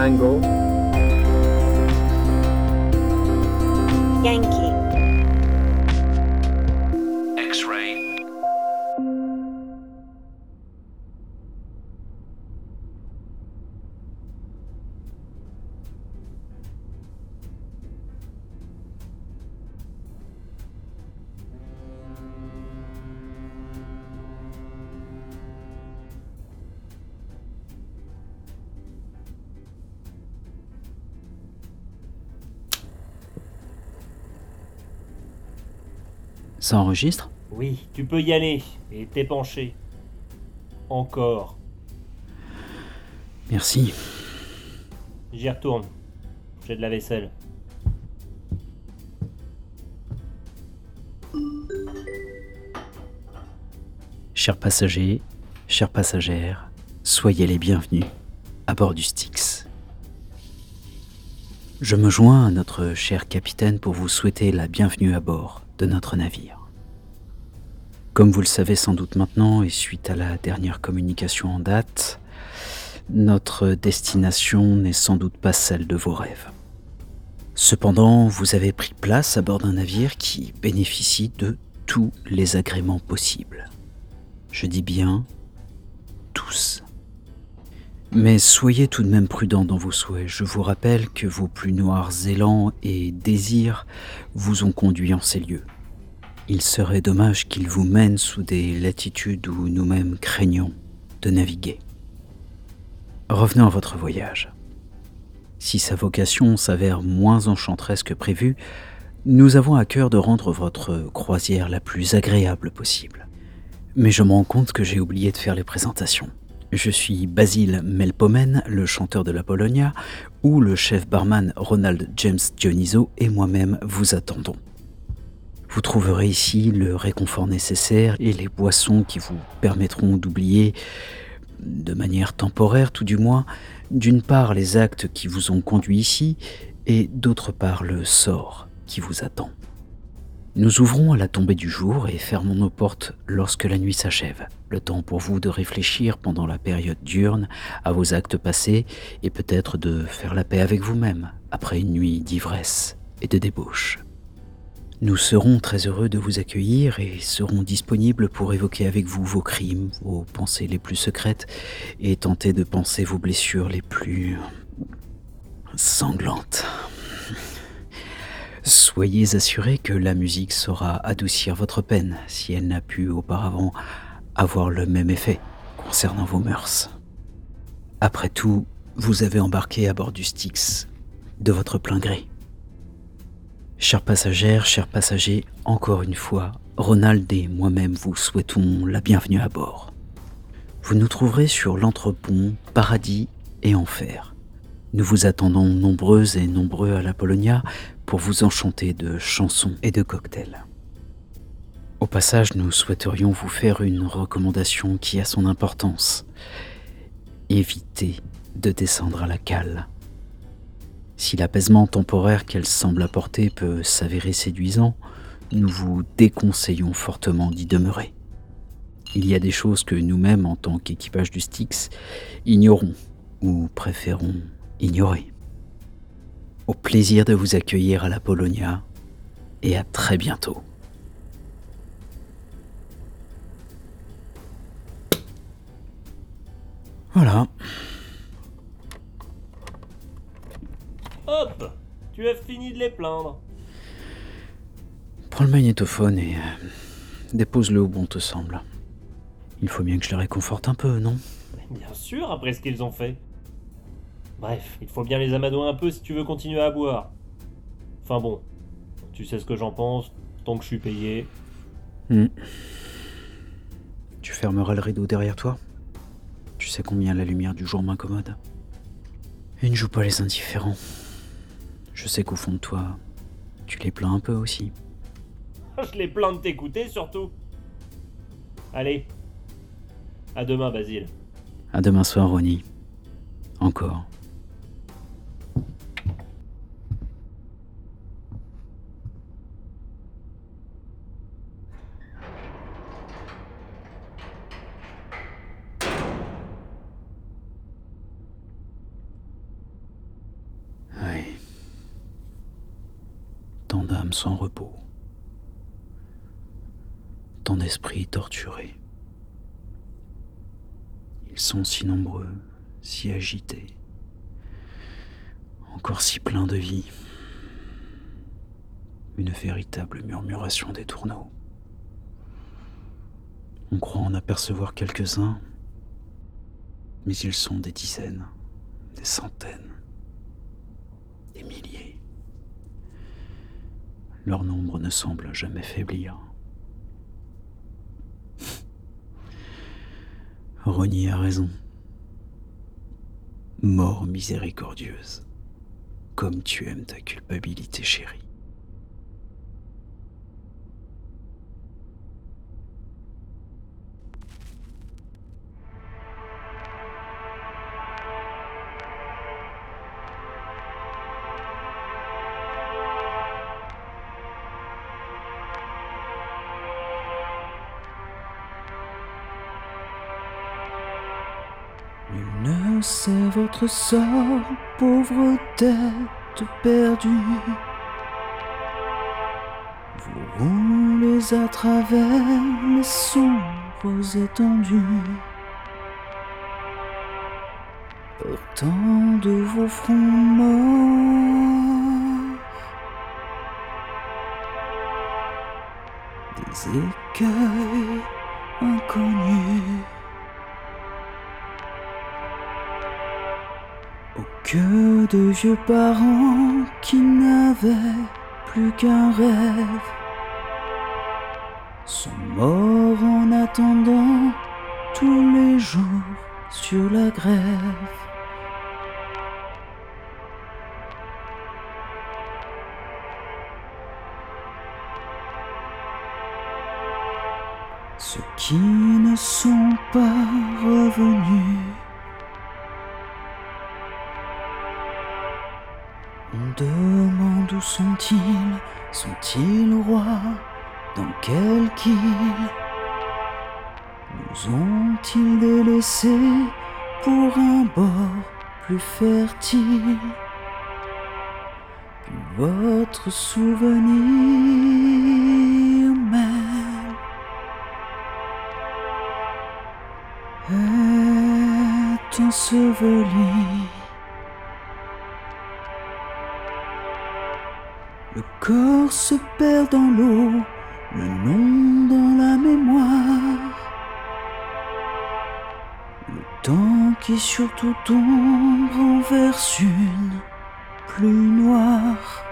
Tango, Enregistre Oui, tu peux y aller et t'épancher. Encore. Merci. J'y retourne. J'ai de la vaisselle. Chers passagers, chères passagères, soyez les bienvenus à bord du Styx. Je me joins à notre cher capitaine pour vous souhaiter la bienvenue à bord de notre navire. Comme vous le savez sans doute maintenant, et suite à la dernière communication en date, notre destination n'est sans doute pas celle de vos rêves. Cependant, vous avez pris place à bord d'un navire qui bénéficie de tous les agréments possibles. Je dis bien tous. Mais soyez tout de même prudents dans vos souhaits. Je vous rappelle que vos plus noirs élans et désirs vous ont conduit en ces lieux. Il serait dommage qu'ils vous mènent sous des latitudes où nous-mêmes craignons de naviguer. Revenons à votre voyage. Si sa vocation s'avère moins enchanteresse que prévu, nous avons à cœur de rendre votre croisière la plus agréable possible. Mais je me rends compte que j'ai oublié de faire les présentations. Je suis Basile Melpomen, le chanteur de la Polonia, où le chef barman Ronald James Dioniso et moi-même vous attendons. Vous trouverez ici le réconfort nécessaire et les boissons qui vous permettront d'oublier, de manière temporaire tout du moins, d'une part les actes qui vous ont conduit ici et d'autre part le sort qui vous attend. Nous ouvrons à la tombée du jour et fermons nos portes lorsque la nuit s'achève. Le temps pour vous de réfléchir pendant la période diurne à vos actes passés et peut-être de faire la paix avec vous-même après une nuit d'ivresse et de débauche. Nous serons très heureux de vous accueillir et serons disponibles pour évoquer avec vous vos crimes, vos pensées les plus secrètes et tenter de penser vos blessures les plus sanglantes. Soyez assurés que la musique saura adoucir votre peine si elle n'a pu auparavant avoir le même effet concernant vos mœurs. Après tout, vous avez embarqué à bord du Styx de votre plein gré. Chères passagères, chers passagers, encore une fois, Ronald et moi-même vous souhaitons la bienvenue à bord. Vous nous trouverez sur l'entrepont Paradis et Enfer. Nous vous attendons nombreuses et nombreux à la Polonia pour vous enchanter de chansons et de cocktails. Au passage, nous souhaiterions vous faire une recommandation qui a son importance. Évitez de descendre à la cale. Si l'apaisement temporaire qu'elle semble apporter peut s'avérer séduisant, nous vous déconseillons fortement d'y demeurer. Il y a des choses que nous-mêmes, en tant qu'équipage du Styx, ignorons ou préférons ignorer. Au plaisir de vous accueillir à la Polonia et à très bientôt. Voilà, Hop Tu as fini de les plaindre. prends le magnétophone et euh, dépose-le où bon te semble. Il faut bien que je les réconforte un peu, non? Mais Bien sûr, après ce qu'ils ont fait. Bref, il faut bien les amadouer un peu si tu veux continuer à boire. Enfin bon, tu sais ce que j'en pense, tant que je suis payé. Hmm. Tu fermeras le rideau derrière toi? Tu sais combien la lumière du jour m'incommode? Et ne joue pas les indifférents. Je sais qu'au fond de toi, tu les plains un peu aussi. Je les plains de t'écouter surtout. Allez. À demain, Basile. À demain soir, Ronnie. Encore. Sans repos, tant d'esprits torturés. Ils sont si nombreux, si agités, encore si pleins de vie. Une véritable murmuration des tourneaux. On croit en apercevoir quelques-uns, mais ils sont des dizaines, des centaines, des milliers. Leur nombre ne semble jamais faiblir. Rogny a raison. Mort miséricordieuse, comme tu aimes ta culpabilité chérie. Nul ne sait votre sort, pauvre tête perdue. Vous roulez à travers les sombres étendues. Portant de vos fronts morts des écueils inconnus. Que de vieux parents qui n'avaient plus qu'un rêve sont morts en attendant tous les jours sur la grève. Ceux qui ne sont pas revenus demande où sont-ils? Sont-ils rois? Dans quelle île Nous ont-ils délaissés pour un bord plus fertile? Votre souvenir même est enseveli. Corps se perd dans l'eau, le nom dans la mémoire. Le temps qui surtout tombe renverse une pluie noire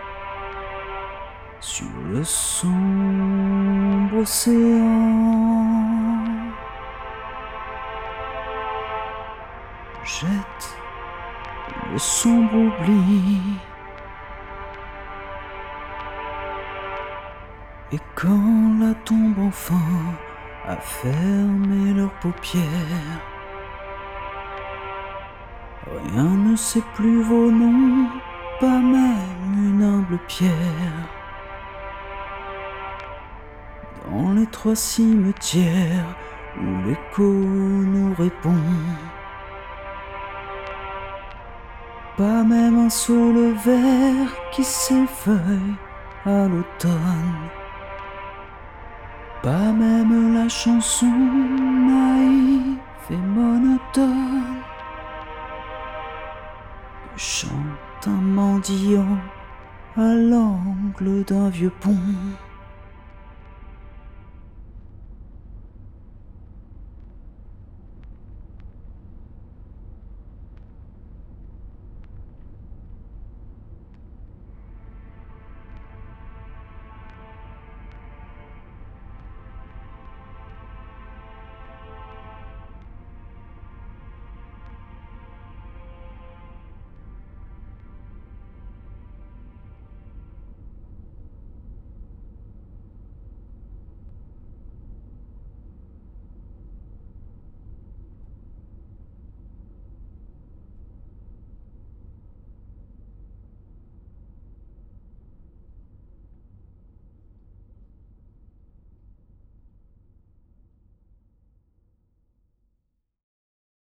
sur le sombre océan. Jette le sombre oubli. Et quand la tombe enfin a fermé leurs paupières, rien ne sait plus vos noms, pas même une humble pierre. Dans les trois cimetières où l'écho nous répond, pas même un saule vert qui s'effeuille à l'automne. Pas même la chanson naïve et monotone chante un mendiant à l'angle d'un vieux pont.